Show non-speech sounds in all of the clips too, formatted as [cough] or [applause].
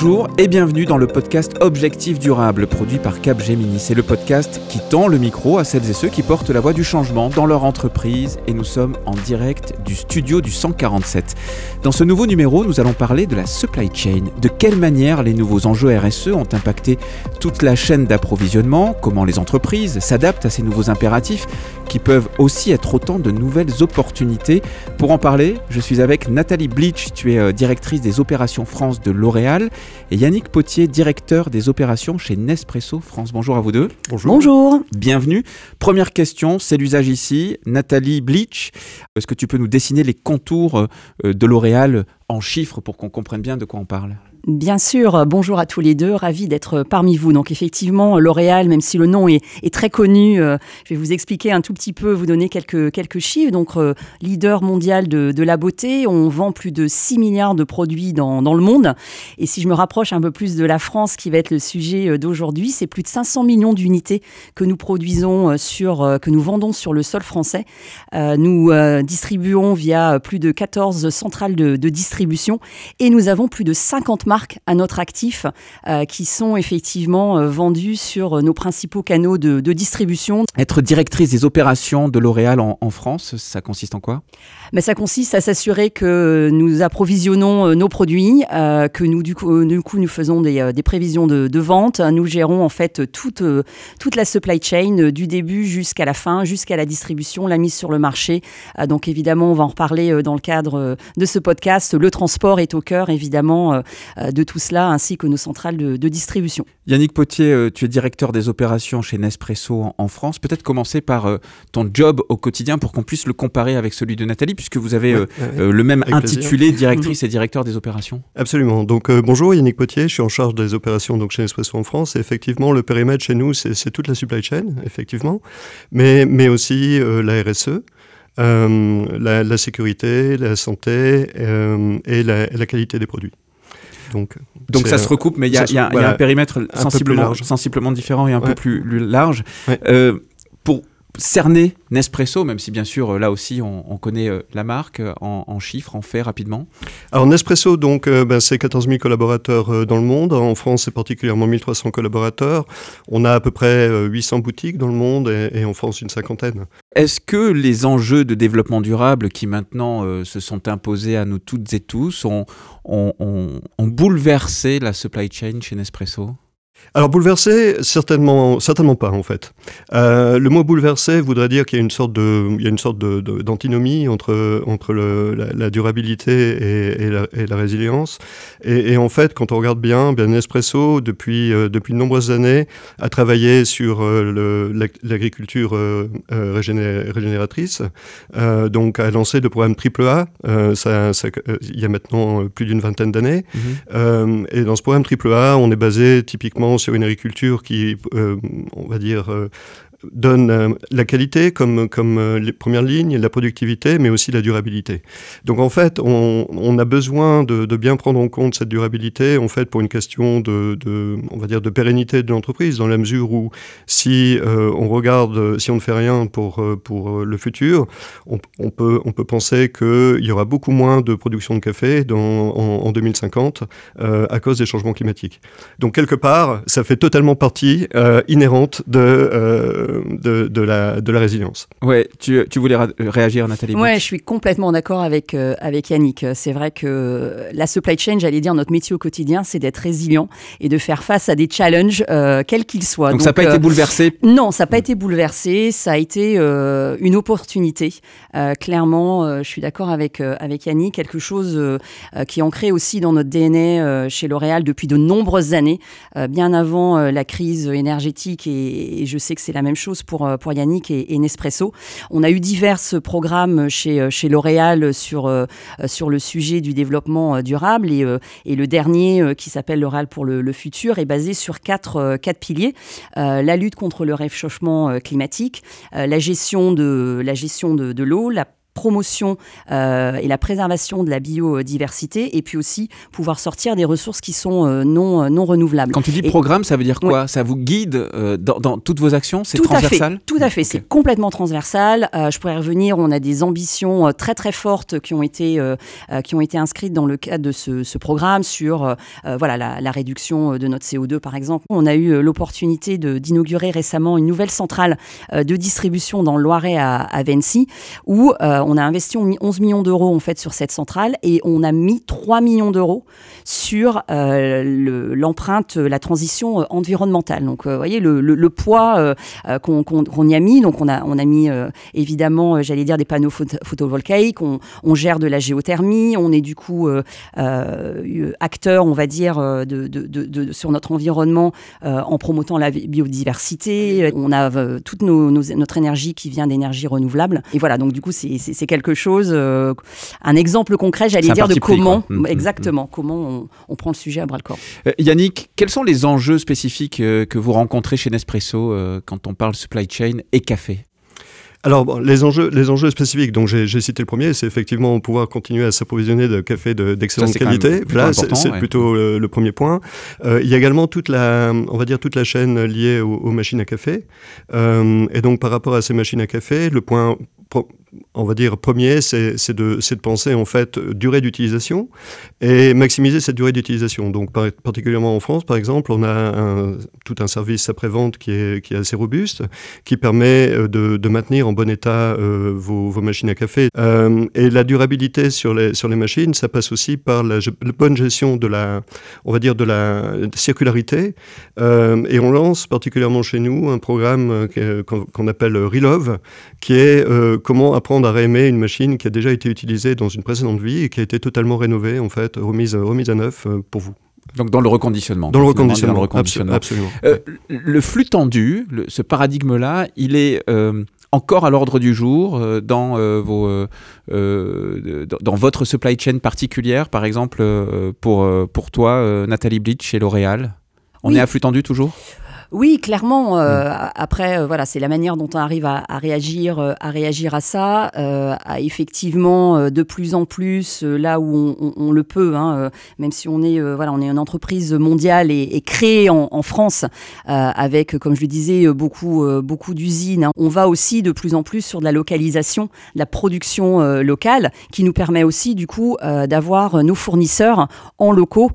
Bonjour et bienvenue dans le podcast Objectif Durable produit par Capgemini. C'est le podcast qui tend le micro à celles et ceux qui portent la voix du changement dans leur entreprise et nous sommes en direct du studio du 147. Dans ce nouveau numéro, nous allons parler de la supply chain. De quelle manière les nouveaux enjeux RSE ont impacté toute la chaîne d'approvisionnement, comment les entreprises s'adaptent à ces nouveaux impératifs qui peuvent aussi être autant de nouvelles opportunités. Pour en parler, je suis avec Nathalie Bleach, tu es euh, directrice des opérations France de L'Oréal, et Yannick Potier, directeur des opérations chez Nespresso France. Bonjour à vous deux. Bonjour. Bonjour. Bienvenue. Première question, c'est l'usage ici. Nathalie Bleach, est-ce que tu peux nous dessiner les contours euh, de L'Oréal en chiffres pour qu'on comprenne bien de quoi on parle? Bien sûr, bonjour à tous les deux, ravi d'être parmi vous. Donc effectivement, L'Oréal, même si le nom est, très connu, euh, je vais vous expliquer un tout petit peu, vous donner quelques, quelques chiffres. Donc euh, leader mondial de, la beauté, on vend plus de 6 milliards de produits dans, le monde. Et si je me rapproche un peu plus de la France, qui va être le sujet euh, d'aujourd'hui, c'est plus de 500 millions d'unités que nous produisons sur, que nous vendons sur le sol français. nous distribuons via plus de 14 centrales de, de distribution et nous avons plus de 50 marques à notre actif euh, qui sont effectivement euh, vendues sur euh, nos principaux canaux de, distribution. Être directrice des opérations de L'Oréal en, France, ça consiste en quoi? Mais Ça consiste à s'assurer que nous approvisionnons nos produits, que nous du coup, du coup, nous faisons des, des prévisions de, de, vente. Nous gérons en fait toute, toute la supply chain du début jusqu'à la fin, jusqu'à la distribution, la mise sur le marché. donc évidemment, on va en reparler dans le cadre de ce podcast. Le transport est au cœur évidemment de tout cela, ainsi que nos centrales de, distribution. Yannick Potier, euh, tu es directeur des opérations chez Nespresso en, France. Peut-être commencer par euh, ton job au quotidien pour qu'on puisse le comparer avec celui de Nathalie, puisque vous avez le même intitulé, [laughs] directrice et directeur des opérations. Absolument. Donc bonjour, Yannick Potier, je suis en charge des opérations donc, chez Nespresso en France. Et effectivement, le périmètre chez nous, c'est toute la supply chain, effectivement, mais, mais aussi la RSE. la, sécurité, la santé et la qualité des produits. Donc, Donc ça se recoupe, mais il y, a un périmètre sensiblement, sensiblement différent et un peu plus, large. Euh, cerner Nespresso, même si bien sûr là aussi on, connaît euh, la marque euh, en, chiffres, en faits rapidement Alors Nespresso, donc ben, c'est 14 000 collaborateurs dans le monde. En France, c'est particulièrement 1300 collaborateurs. On a à peu près 800 boutiques dans le monde et, en France une cinquantaine. Est-ce que les enjeux de développement durable qui maintenant se sont imposés à nous toutes et tous ont, ont, bouleversé la supply chain chez Nespresso? Alors bouleversé, certainement, certainement pas en fait. Euh, le mot bouleversé voudrait dire qu'il y a une sorte de, il y a une sorte de, d'antinomie entre entre le, la, durabilité et, et, la, et, la, résilience. Et, et, en fait, quand on regarde bien, bien Nespresso depuis euh, depuis de nombreuses années a travaillé sur euh, l'agriculture régénératrice. donc a lancé le programme Triple A. Ça, ça, il y a maintenant plus d'une vingtaine d'années. Mm-hmm. et dans ce programme Triple A, on est basé typiquement sur une agriculture qui, euh, on va dire, euh, donne euh, la qualité comme, comme euh, les premières lignes, la productivité, mais aussi la durabilité. Donc en fait, on, a besoin de, bien prendre en compte cette durabilité, en fait, pour une question de, on va dire, de pérennité de l'entreprise, dans la mesure où si euh, on regarde, si on ne fait rien pour, pour le futur, on, peut, on peut penser qu'il y aura beaucoup moins de production de café dans, en 2050 à cause des changements climatiques. Donc quelque part, ça fait totalement partie inhérente de de, la, de la résilience. Ouais, tu, tu voulais réagir, Nathalie Ouais, je suis complètement d'accord avec, euh, avec Yannick. C'est vrai que la supply chain, j'allais dire, notre métier au quotidien, c'est d'être résilient et de faire face à des challenges, euh, quels qu'ils soient. Donc, ça n'a pas été euh, bouleversé Non, ça n'a pas été bouleversé. Ça a été une opportunité. clairement, je suis d'accord avec, avec Yannick, quelque chose qui est ancré aussi dans notre DNA chez L'Oréal depuis de nombreuses années, bien avant la crise énergétique. Et, et je sais que c'est la même chose pour, euh, pour Yannick et, Nespresso. On a eu divers programmes chez, euh, chez L'Oréal sur, euh, sur le sujet du développement durable et, et le dernier qui s'appelle L'Oréal pour le, futur est basé sur quatre, quatre piliers. la lutte contre le réchauffement climatique, la gestion de, de, de l'eau, la promotion et la préservation de la biodiversité, et puis aussi pouvoir sortir des ressources qui sont non, non renouvelables. Quand tu dis programme, ça veut dire quoi? Ça vous guide dans, toutes vos actions? C'est transversal à fait, Tout à fait, c'est complètement transversal. je pourrais revenir, on a des ambitions très très fortes qui ont été, qui ont été inscrites dans le cadre de ce, programme sur voilà, la, la réduction de notre CO2 par exemple. On a eu l'opportunité d'inaugurer récemment une nouvelle centrale euh, de distribution dans le Loiret à, à Vency, où euh, on a investi 11 millions d'euros en fait sur cette centrale et on a mis 3 millions d'euros sur euh, l'empreinte, la transition environnementale. Donc, vous voyez le, le, poids qu'on y a mis. Donc, on a, on a mis évidemment, j'allais dire, des panneaux photovoltaïques. On, gère de la géothermie. On est du coup acteur, on va dire, de, de, de, sur notre environnement en promotant la biodiversité. On a euh, toute notre énergie qui vient d'énergie renouvelable. Et voilà, donc du coup, c'est quelque chose, euh, un exemple concret, j'allais dire, de comment, mmh, mmh, exactement, mmh. comment on, prend le sujet à bras le corps. Euh, Yannick, quels sont les enjeux spécifiques que vous rencontrez chez Nespresso quand on parle supply chain et café? Alors, les, enjeux, les enjeux spécifiques, donc j'ai cité le premier, c'est effectivement pouvoir continuer à s'approvisionner de café d'excellente qualité. Là, c'est plutôt le, premier point. Euh, il y a également toute la, on va dire toute la chaîne liée aux, machines à café. Euh, et donc, par rapport à ces machines à café, le point on va dire, premier, c'est de, penser en fait durée d'utilisation et maximiser cette durée d'utilisation. Donc, particulièrement en France, par exemple, on a tout un service après-vente qui est, qui est assez robuste, qui permet euh, de, maintenir en bon état euh, vos, machines à café. Euh, et la durabilité sur les, sur les machines, ça passe aussi par la, bonne gestion de la, on va dire, de la circularité. et on lance particulièrement chez nous un programme qu'on appelle Relove, qui est comment apprendre à réaimer une machine qui a déjà été utilisée dans une précédente vie et qui a été totalement rénovée, en fait, remise, remise à neuf euh, pour vous. Donc dans le reconditionnement. Dans le reconditionnement. Absolument. Euh, le flux tendu, ce paradigme-là, il est euh, encore à l'ordre du jour dans, vos, dans votre supply chain particulière, par exemple pour, pour toi, Nathalie Blitch chez L'Oréal? On est à flux tendu toujours? Oui, clairement. Euh, mm. Après, euh, voilà, c'est la manière dont on arrive à, réagir, euh, à réagir à ça, à effectivement de plus en plus là où on, le peut, hein, même si on est, voilà, on est une entreprise mondiale et, créée en, France avec, comme je le disais, beaucoup, beaucoup d'usines. Hein. On va aussi de plus en plus sur de la localisation, de la production locale, qui nous permet aussi du coup d'avoir nos fournisseurs en locaux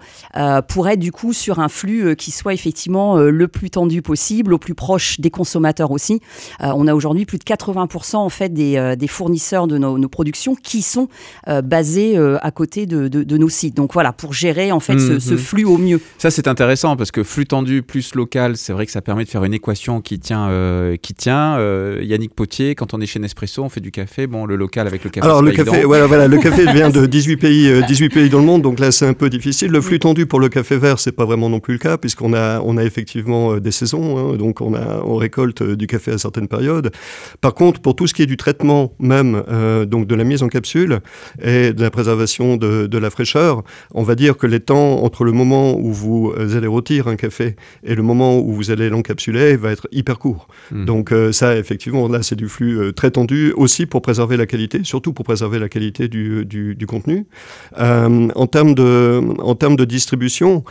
pour être du coup sur un flux qui soit effectivement le plus tendu possible, au plus proche des consommateurs aussi. Euh, on a aujourd'hui plus de 80% en fait des, euh, des fournisseurs de nos, productions qui sont euh, basés à côté de, de, nos sites. Donc voilà, pour gérer en fait ce, mhm. flux au mieux. Ça c'est intéressant parce que flux tendu plus local, c'est vrai que ça permet de faire une équation qui tient. qui tient. Yannick Potier, quand on est chez Nespresso, on fait du café. Bon, le local avec le café. Alors le café, voilà, voilà, le café vient de [laughs] 18 pays, 18 pays dans le monde, donc là c'est un peu difficile. Le flux tendu pour le café vert, c'est pas vraiment non plus le cas puisqu'on a, on a effectivement des saison, hein, donc on, a, on récolte euh, du café à certaines périodes. Par contre, pour tout ce qui est du traitement même, euh, donc de la mise en capsule et de la préservation de, de, la fraîcheur, on va dire que les temps entre le moment où vous allez rôtir un café et le moment où vous allez l'encapsuler va être hyper court. Hmm. Donc euh, ça, effectivement, là, c'est du flux très tendu aussi pour préserver la qualité, surtout pour préserver la qualité du, du, du contenu. en termes de, en termes de distribution,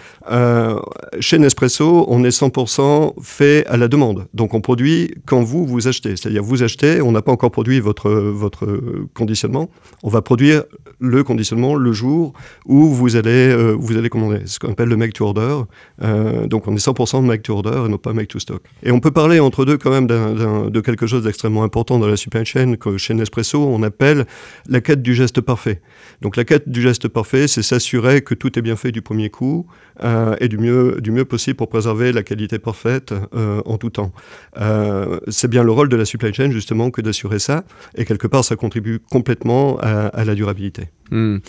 chez Nespresso, on est 100% fait à la demande. Donc on produit quand vous vous achetez. C'est-à-dire vous achetez, on n'a pas encore produit votre, votre conditionnement. On va produire le conditionnement le jour où vous allez, euh, vous allez commander. Ce qu'on appelle le make to order. Euh, donc on est 100% make to order et non pas make to stock. Et on peut parler entre deux quand même de quelque chose d'extrêmement important dans la supply chain que chez Nespresso on appelle la quête du geste parfait. Donc la quête du geste parfait, c'est s'assurer que tout est bien fait du premier coup euh, et du mieux, du mieux possible pour préserver la qualité parfaite euh, en tout temps. Euh, c'est bien le rôle de la supply chain justement que d'assurer ça et quelque part ça contribue complètement à, la durabilité. Hmm.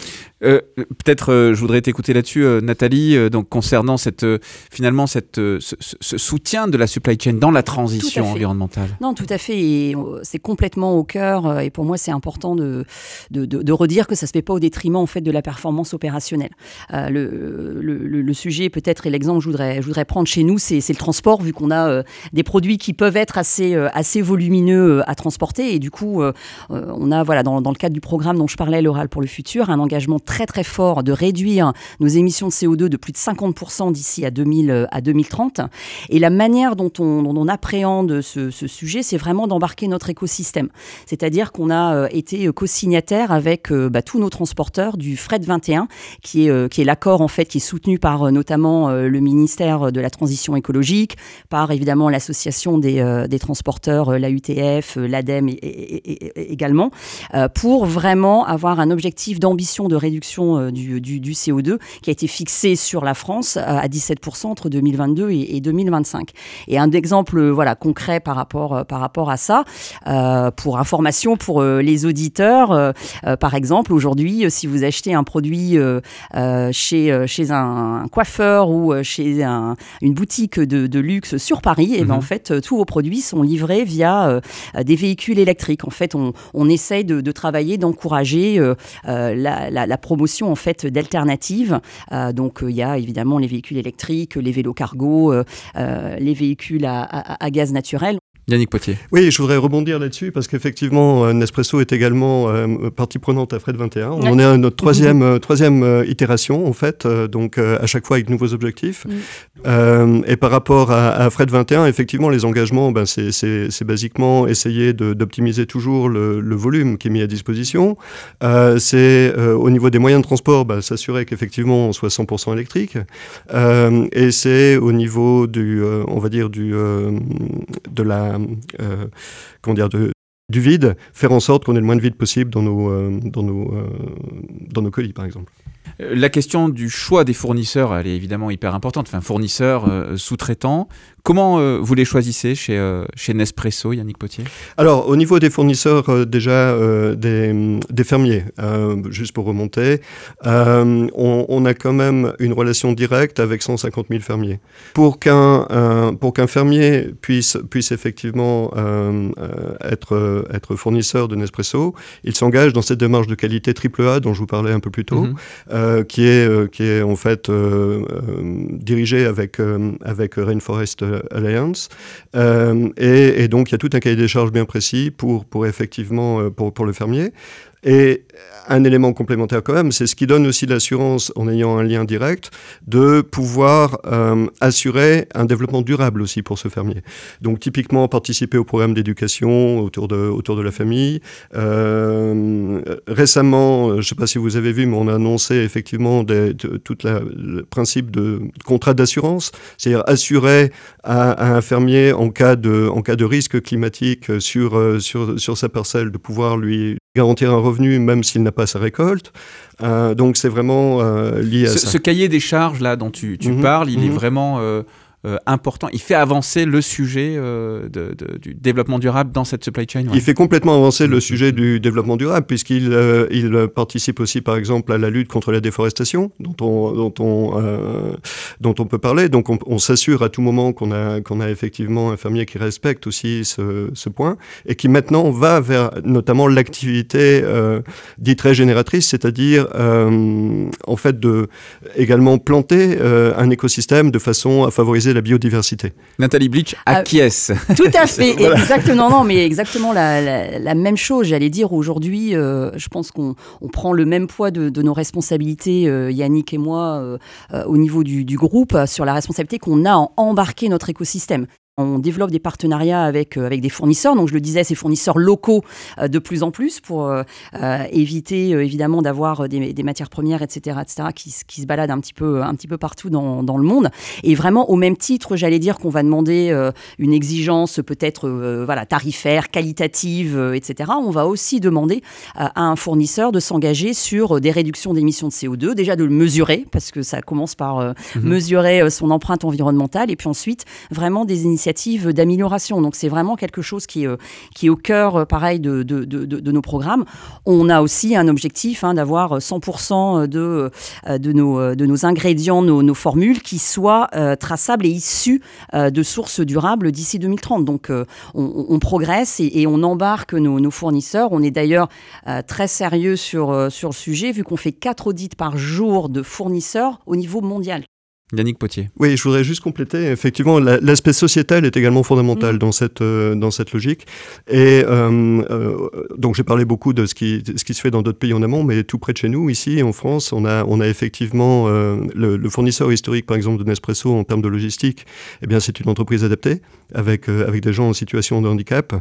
Euh, peut-être, euh, je voudrais t'écouter là-dessus, euh, Nathalie, donc concernant cette, finalement cette, ce, soutien de la supply chain dans la transition environnementale. Non, tout à fait. Et c'est complètement au cœur. Et pour moi, c'est important de, de, de, redire que ça se fait pas au détriment en fait de la performance opérationnelle. Le, le, le, sujet, peut-être, et l'exemple que je voudrais, je voudrais prendre chez nous, c'est le transport, vu qu'on a des produits qui peuvent être assez, assez volumineux à transporter. Et du coup, on a, voilà, dans, dans, le cadre du programme dont je parlais, l'oral pour le futur, un engagement très très fort de réduire nos émissions de CO2 de plus de 50% d'ici à, 2000, à 2030. Et la manière dont on, on appréhende ce, sujet, c'est vraiment d'embarquer notre écosystème. C'est-à-dire qu'on a euh, été co-signataire avec euh, bah, tous nos transporteurs du Fret 21, qui est, qui est l'accord en fait qui est soutenu par notamment le ministère de la Transition écologique, par évidemment l'association des, des transporteurs, la UTF, l'ADEME également, pour vraiment avoir un objectif d'ambition de réduction euh, du, CO2 qui a été fixé sur la France euh, à 17% entre 2022 et, 2025. Et un exemple euh, voilà, concret par rapport, par rapport à ça, pour information pour les auditeurs, par exemple, aujourd'hui, si vous achetez un produit chez, chez un, coiffeur ou chez une boutique de, luxe sur Paris, et eh ben, en mhm. fait, tous vos produits sont livrés via des véhicules électriques. En fait, on, on essaye de, travailler, d'encourager la, la, promotion en fait d'alternatives. Euh, donc euh, il y a évidemment les véhicules électriques, les vélos cargo, euh, les véhicules à, gaz naturel. Yannick Potier. Oui, je voudrais rebondir là-dessus parce qu'effectivement, euh, Nespresso est également euh, partie prenante à Fred 21. On est à notre troisième, euh, troisième itération, en fait, donc à chaque fois avec de nouveaux objectifs. et par rapport à, Fred 21, effectivement, les engagements, ben, c'est basiquement essayer d'optimiser toujours le, volume qui est mis à disposition. c'est au niveau des moyens de transport, ben, s'assurer qu'effectivement on soit 100% électrique. et c'est au niveau du, on va dire, du, de la euh, comment dire, du vide, faire en sorte qu'on ait le moins de vide possible dans nos, euh, dans nos, euh, dans nos colis, par exemple. La question du choix des fournisseurs, elle est évidemment hyper importante. Enfin, fournisseurs, sous-traitants, Comment euh, vous les choisissez chez, euh, chez Nespresso, Yannick Potier? Alors, au niveau des fournisseurs, euh, déjà des, des, fermiers, juste pour remonter, on, on, a quand même une relation directe avec 150 000 fermiers. Pour qu'un pour qu'un fermier puisse, puisse effectivement être, être fournisseur de Nespresso, il s'engage dans cette démarche de qualité AAA dont je vous parlais un peu plus tôt, mhm. qui, est, qui est en fait dirigée avec, avec Rainforest Alliance. Euh, et, donc, il y a tout un cahier des charges bien précis pour, effectivement, euh, pour, pour le fermier. Et un élément complémentaire quand même, c'est ce qui donne aussi l'assurance, en ayant un lien direct, de pouvoir euh, assurer un développement durable aussi pour ce fermier. Donc typiquement participer au programme d'éducation autour de, autour de la famille. Euh, récemment, je ne sais pas si vous avez vu, mais on a annoncé effectivement des, tout le principe de contrat d'assurance, c'est-à-dire assurer à, un fermier en cas de, en cas de risque climatique sur, sur, sur sa parcelle de pouvoir lui garantir un revenu même s'il n'a pas sa récolte. Euh, donc c'est vraiment euh, lié à ce, ça. Ce cahier des charges là dont tu, tu mhm. parles, il est mhm. vraiment euh, euh, important. Il fait avancer le sujet euh, de, du développement durable dans cette supply chain. Il fait complètement avancer le sujet du développement durable puisqu'il euh, il participe aussi, par exemple, à la lutte contre la déforestation, dont on, dont on, dont on peut parler. Donc, on, on s'assure à tout moment qu'on a, qu'on a effectivement un fermier qui respecte aussi ce, ce point et qui maintenant va vers notamment l'activité dite régénératrice, c'est-à-dire en fait de également planter un écosystème de façon à favoriser la biodiversité. Nathalie Bleach ah, acquiesce. tout à [laughs] fait, exactement. Non, mais exactement la, même chose. J'allais dire aujourd'hui, euh, je pense qu'on prend le même poids de, nos responsabilités, euh, Yannick et moi, euh, au niveau du, du, groupe, sur la responsabilité qu'on a à embarquer notre écosystème. On développe des partenariats avec, euh, avec des fournisseurs, donc je le disais, ces fournisseurs locaux euh, de plus en plus pour euh, éviter évidemment d'avoir des, matières premières, etc., etc., qui, qui, se baladent un petit peu, un petit peu partout dans, dans le monde. Et vraiment, au même titre, j'allais dire qu'on va demander une exigence peut-être voilà, tarifaire, qualitative, etc., on va aussi demander à un fournisseur de s'engager sur des réductions d'émissions de CO2, déjà de le mesurer, parce que ça commence par mhm. mesurer son empreinte environnementale, et puis ensuite vraiment des initiatives d'amélioration. Donc c'est vraiment quelque chose qui, qui est au cœur, pareil, de, nos programmes. On a aussi un objectif hein, d'avoir 100% de, de, nos, ingrédients, nos, formules qui soient traçables et issus de sources durables d'ici 2030. Donc on, progresse et, on embarque nos, nos, fournisseurs. On est d'ailleurs très sérieux sur, sur le sujet, vu qu'on fait 4 audits par jour de fournisseurs au niveau mondial. Yannick Potier. Oui, je voudrais juste compléter. Effectivement, l'aspect sociétal est également fondamental mm. dans, cette, euh, dans cette logique. Et euh, euh, donc, j'ai parlé beaucoup de ce qui, ce qui se fait dans d'autres pays en amont, mais tout près de chez nous, ici, en France, on a, on a effectivement le, fournisseur historique, par exemple, de Nespresso en termes de logistique. Eh bien, c'est une entreprise adaptée avec, avec des gens en situation de handicap.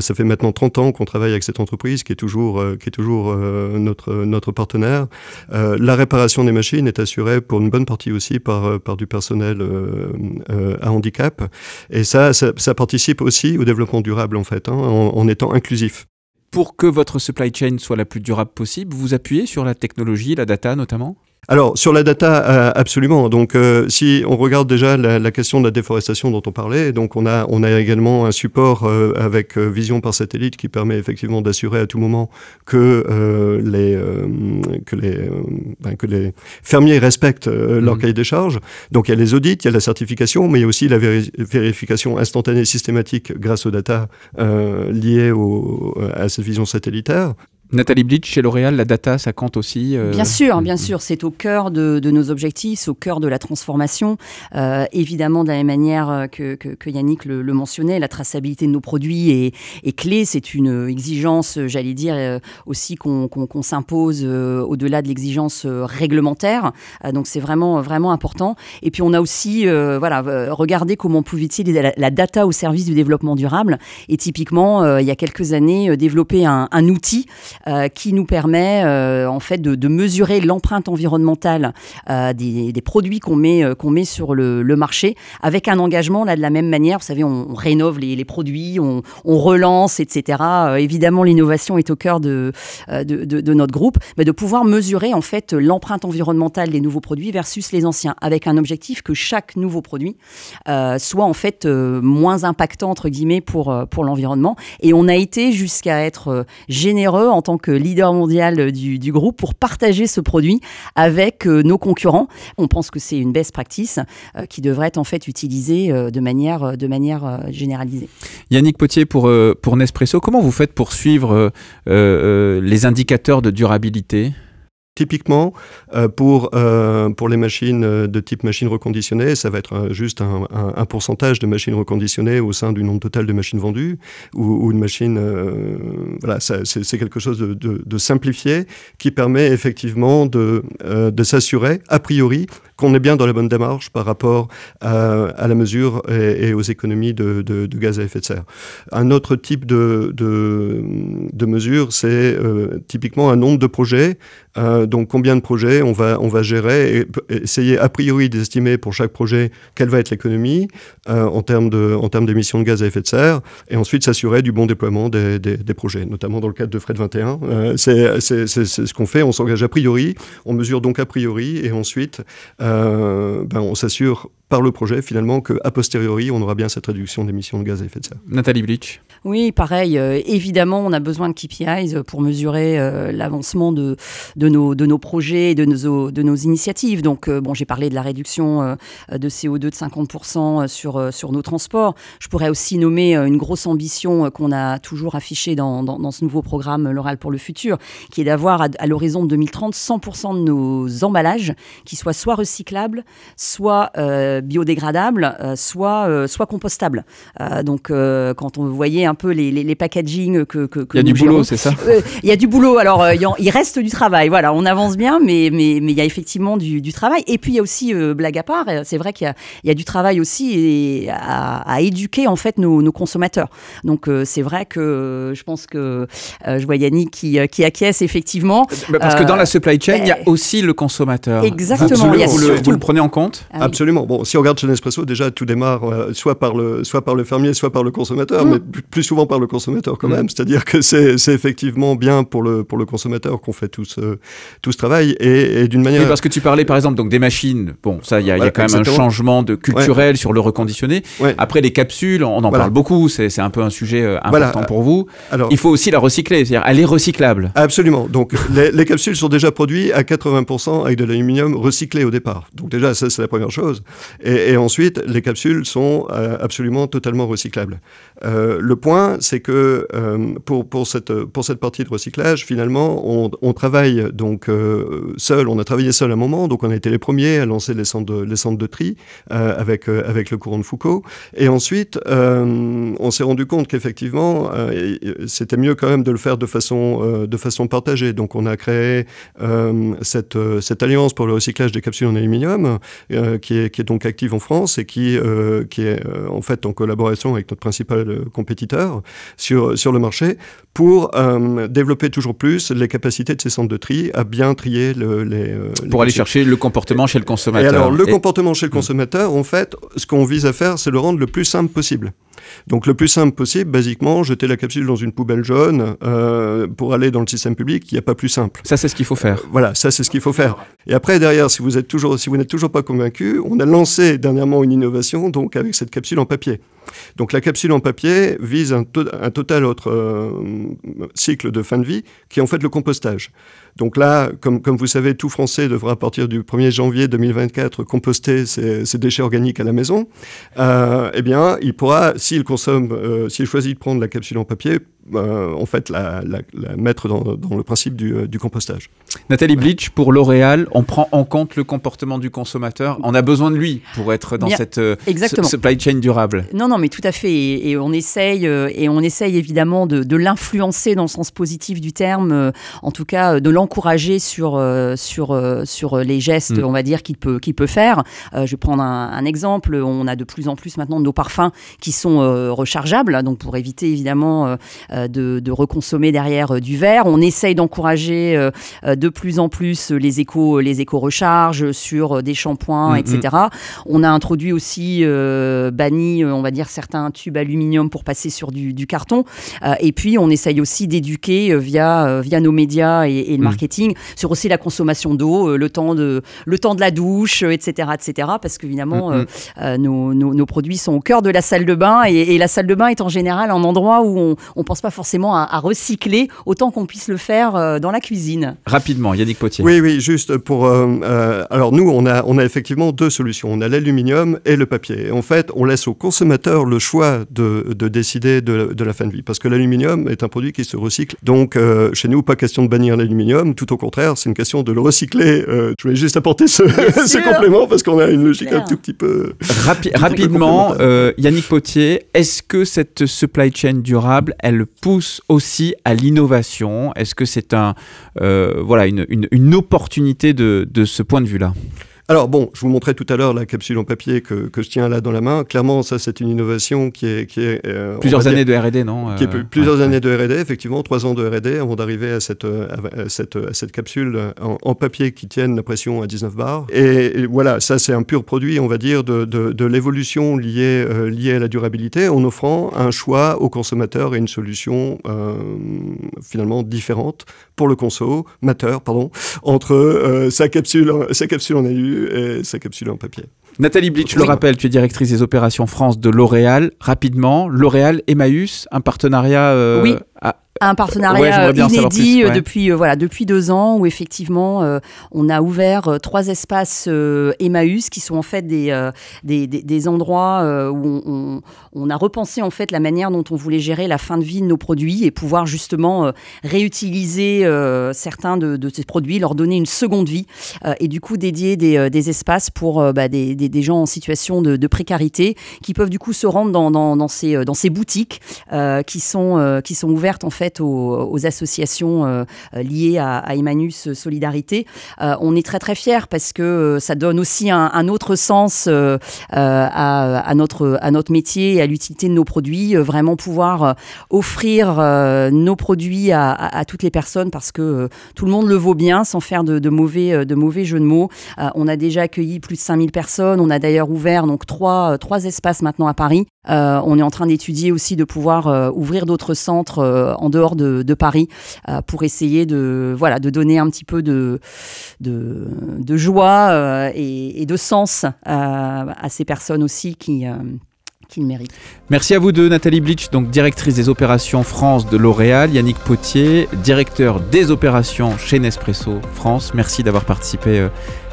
ça fait maintenant 30 ans qu'on travaille avec cette entreprise qui est toujours, qui est toujours notre, notre partenaire. la réparation des machines est assurée pour une bonne partie aussi par euh, par, du personnel euh, euh, à handicap. Et ça, ça, participe aussi au développement durable, en fait, hein, en étant inclusif pour que votre supply chain soit la plus durable possible, vous appuyez sur la technologie, la data notamment? Alors, sur la data, euh, absolument. Donc, euh, si on regarde déjà la, question de la déforestation dont on parlait, donc on a, on a également un support euh, avec vision par satellite qui permet effectivement d'assurer à tout moment que, les, que, les, ben, que les fermiers respectent leur mmh. cahier des charges. Donc, il y a les audits, il y a la certification, mais il y a aussi la vérification instantanée systématique grâce aux data liées au, à cette vision satellitaire. Nathalie Blitch, chez L'Oréal, la data, ça compte aussi euh, Bien sûr, bien sûr. C'est au cœur de, nos objectifs, au cœur de la transformation. Euh, évidemment, de la même manière euh, que, que, Yannick le, mentionnait, la traçabilité de nos produits est, est clé. C'est une exigence, j'allais dire, aussi qu'on s'impose au-delà de l'exigence réglementaire. donc, c'est vraiment, vraiment important. Et puis, on a aussi voilà, regardé comment on pouvait utiliser la, data au service du développement durable. Et typiquement, il y a quelques années, développer un, un outil euh, qui nous permet euh, en fait de, mesurer l'empreinte environnementale euh, des, produits qu'on met, qu'on met sur le, marché avec un engagement là de la même manière. Vous savez, on, rénove les, produits, on, relance, etc. évidemment, l'innovation est au cœur de, de, notre groupe, mais de pouvoir mesurer en fait l'empreinte environnementale des nouveaux produits versus les anciens, avec un objectif que chaque nouveau produit soit en fait moins impactant entre guillemets pour, pour l'environnement. Et on a été jusqu'à être généreux en tant leader mondial du, groupe pour partager ce produit avec euh, nos concurrents. On pense que c'est une best practice euh, qui devrait être en fait utilisée euh, de manière, généralisée. Yannick Potier pour, pour Nespresso, comment vous faites pour suivre les indicateurs de durabilité? Typiquement, euh, pour, euh, pour les machines euh, de type machine reconditionnée, ça va être juste un, un, pourcentage de machines reconditionnées au sein du nombre total de machines vendues, ou, une machine, voilà, c'est quelque chose de, simplifié qui permet effectivement de, de s'assurer, a priori, qu'on est bien dans la bonne démarche par rapport à, à la mesure et, aux économies de, de, gaz à effet de serre. Un autre type de, de, mesure, c'est typiquement un nombre de projets donc combien de projets on va, on va gérer et essayer a priori d'estimer pour chaque projet quelle va être l'économie euh, en termes d'émissions de, de gaz à effet de serre et ensuite s'assurer du bon déploiement des, des, projets, notamment dans le cadre de Fred 21. Euh, c'est ce qu'on fait, on s'engage a priori, on mesure donc a priori et ensuite euh, ben, on s'assure par le projet finalement qu'à posteriori on aura bien cette réduction d'émissions de gaz à effet de serre. Nathalie Blitch. Oui, pareil. Euh, évidemment, on a besoin de KPIs pour mesurer euh, l'avancement de, de, nos, de nos projets, de nos, de nos initiatives. Donc, euh, bon, j'ai parlé de la réduction de CO2 de 50% sur, sur nos transports. Je pourrais aussi nommer une grosse ambition qu'on a toujours affichée dans, dans, ce nouveau programme L'Oral pour le futur, qui est d'avoir à, l'horizon de 2030 100% de nos emballages qui soient soit recyclables, soit biodégradables, soit, soit compostables. donc, quand on voyait un peu les, les, packaging que, que, Il y a du boulot, c'est ça? euh, Il y a du boulot. Alors, euh, il reste du travail. Voilà, on avance bien, mais mais mais il y a effectivement du, du travail. Et puis il y a aussi euh, blague à part. C'est vrai qu'il y, y, a du travail aussi et à, à, éduquer en fait nos, nos consommateurs. Donc c'est vrai que je pense que je vois Yannick qui, qui acquiesce effectivement. Parce que dans la supply chain, il y a aussi le consommateur. Exactement. Vous, le, vous le, prenez en compte? Ah Absolument. Bon, si on regarde chez Nespresso, déjà tout démarre soit par le soit par le fermier, soit par le consommateur, mmh. mais plus souvent par le consommateur quand mm. même. C'est-à-dire que c'est effectivement bien pour le, pour le consommateur qu'on fait tout ce, tout ce travail et, d'une manière. parce que tu parlais par exemple donc des machines. Bon, ça, il y, a quand même un changement de culturel sur le reconditionné. Après, les capsules, on en parle beaucoup. C'est un peu un sujet euh, important pour vous. Alors, il faut aussi la recycler, c'est-à-dire elle est recyclable. Absolument. Donc [laughs] les, les, capsules sont déjà produites à 80% avec de l'aluminium recyclé au départ. Donc déjà, ça c'est la première chose. Et, ensuite, les capsules sont euh, absolument totalement recyclables. Euh, le point, c'est que euh, pour, cette, partie de recyclage, finalement, on, travaille donc seul, on a travaillé seul à un moment, donc on a été les premiers à lancer les centres de, tri avec, le courant de Foucault. Et ensuite, on s'est rendu compte qu'effectivement, c'était mieux quand même de le faire de façon, partagée. Donc on a créé cette, cette alliance pour le recyclage des capsules en aluminium, qui est, qui, est, donc active en France et qui, euh, qui est euh, en fait en collaboration avec notre principal euh, compétiteur sur, sur le marché pour développer toujours plus les capacités de ces centres de tri à bien trier le, les... pour aller chercher le comportement chez le consommateur. Et alors, le comportement chez le consommateur, en fait, ce qu'on vise à faire, c'est le rendre le plus simple possible. Donc le plus simple possible, basiquement, jeter la capsule dans une poubelle jaune euh, pour aller dans le système public, il n'y a pas plus simple. Ça, c'est ce qu'il faut faire. Euh, voilà, ça, c'est ce qu'il faut faire. Et après, derrière, si vous êtes toujours, si vous n'êtes toujours pas convaincu, on a lancé dernièrement une innovation, donc avec cette capsule en papier. Donc la capsule en papier vise un, total autre euh, cycle de fin de vie, qui est en fait le compostage. Donc là, comme, vous savez, tout Français devra à partir du 1er janvier 2024 composter ses, déchets organiques à la maison. Euh, eh bien, il pourra, s'il consomme, euh, s'il choisit de prendre la capsule en papier, euh, en fait la, mettre dans, le principe euh, du, compostage. Nathalie Bleach, pour L'Oréal, on prend en compte le comportement du consommateur. On a besoin de lui pour être dans cette euh, supply chain durable. Non, non, mais tout à fait. Et, on essaye, et on essaye évidemment de, l'influencer dans le sens positif du terme, en tout cas de l'encourager sur, sur, sur les gestes, mm. on va dire, qu'il peut, qu'il peut faire. je vais prendre un, un, exemple. On a de plus en plus maintenant de nos parfums qui sont rechargeables, donc pour éviter évidemment euh, de, reconsommer derrière euh, du verre. On essaye d'encourager euh, de plus en plus les éco les éco recharges sur des shampoings, mm, etc. Mm. On a introduit aussi banni, on va dire certains tubes aluminium pour passer sur du, carton. et puis on essaye aussi d'éduquer via via nos médias et, le mm. marketing sur aussi la consommation d'eau, le temps de le temps de la douche, etc., etc. Parce qu'évidemment nos, nos, produits sont au cœur de la salle de bain et, la salle de bain est en général un endroit où on, on pense pas forcément à, recycler autant qu'on puisse le faire euh, dans la cuisine. Rapidement, Yannick Potier. Oui, oui, juste pour. Euh, euh, alors nous, on a, on a effectivement deux solutions. On a l'aluminium et le papier. en fait, on laisse au consommateur le choix de, de décider de, de, la fin de vie, parce que l'aluminium est un produit qui se recycle. Donc chez nous, pas question de bannir l'aluminium. Tout au contraire, c'est une question de le recycler. je voulais juste apporter ce, [laughs] ce complément parce qu'on a une logique un tout petit peu. rapidement, Yannick Potier, est-ce que cette supply chain durable, elle pousse aussi à l'innovation. Est-ce que c'est un, euh, voilà, une, une, opportunité de, de ce point de vue-là? Alors bon, je vous montrais tout à l'heure la capsule en papier que, que, je tiens là dans la main. Clairement, ça c'est une innovation qui est... Qui est euh, plusieurs années de R&D, non qui est euh, Plusieurs années de R&D, effectivement, trois ans de R&D avant d'arriver à cette, à cette, à cette capsule en, papier qui tienne la pression à 19 bars. Et, voilà, ça c'est un pur produit, on va dire, de, de, de l'évolution liée, euh, liée à la durabilité en offrant un choix au consommateur et une solution finalement différente pour le consommateur, pardon, entre sa, capsule, sa capsule en alu et sa capsule en papier. Nathalie Blitch, je le rappelle, tu es directrice des opérations France de L'Oréal. Rapidement, L'Oréal, Emmaüs, un partenariat euh, oui un partenariat inédit euh, depuis, euh, voilà, depuis deux ans où effectivement euh, on a ouvert trois espaces Emmaüs qui sont en fait des, des, des, endroits où on, on, a repensé en fait la manière dont on voulait gérer la fin de vie de nos produits et pouvoir justement réutiliser certains de, de, ces produits, leur donner une seconde vie et du coup dédier des, des espaces pour bah, des, des, gens en situation de, précarité qui peuvent du coup se rendre dans, dans, dans ces, dans ces boutiques qui, sont, qui sont ouvertes en fait aux, associations liées à, à, Emmanuus Solidarité. on est très très fiers parce que ça donne aussi un, autre sens à, notre, à notre métier et à l'utilité de nos produits. vraiment pouvoir offrir nos produits à, toutes les personnes parce que tout le monde le vaut bien sans faire de, mauvais, de mauvais jeux de mots. on a déjà accueilli plus de 5000 personnes. On a d'ailleurs ouvert donc trois, trois espaces maintenant à Paris. Euh, on est en train d'étudier aussi de pouvoir euh, ouvrir d'autres centres euh, en dehors de, Paris pour essayer de, voilà, de donner un petit peu de, de, joie et, de sens à ces personnes aussi qui, qui le méritent. Merci à vous deux, Nathalie Blitch, donc directrice des opérations France de L'Oréal, Yannick Potier, directeur des opérations chez Nespresso France. Merci d'avoir participé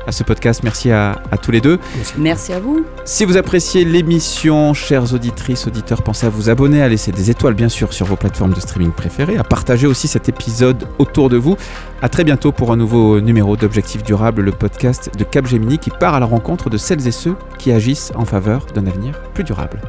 à ce podcast. Merci à, tous les deux. Merci. à vous. Si vous appréciez l'émission, chères auditrices, auditeurs, pensez à vous abonner, à laisser des étoiles bien sûr sur vos plateformes de streaming préférées, à partager aussi cet épisode autour de vous. À très bientôt pour un nouveau numéro d'Objectif Durable, le podcast de Capgemini qui part à la rencontre de celles et ceux qui agissent en faveur d'un avenir plus durable.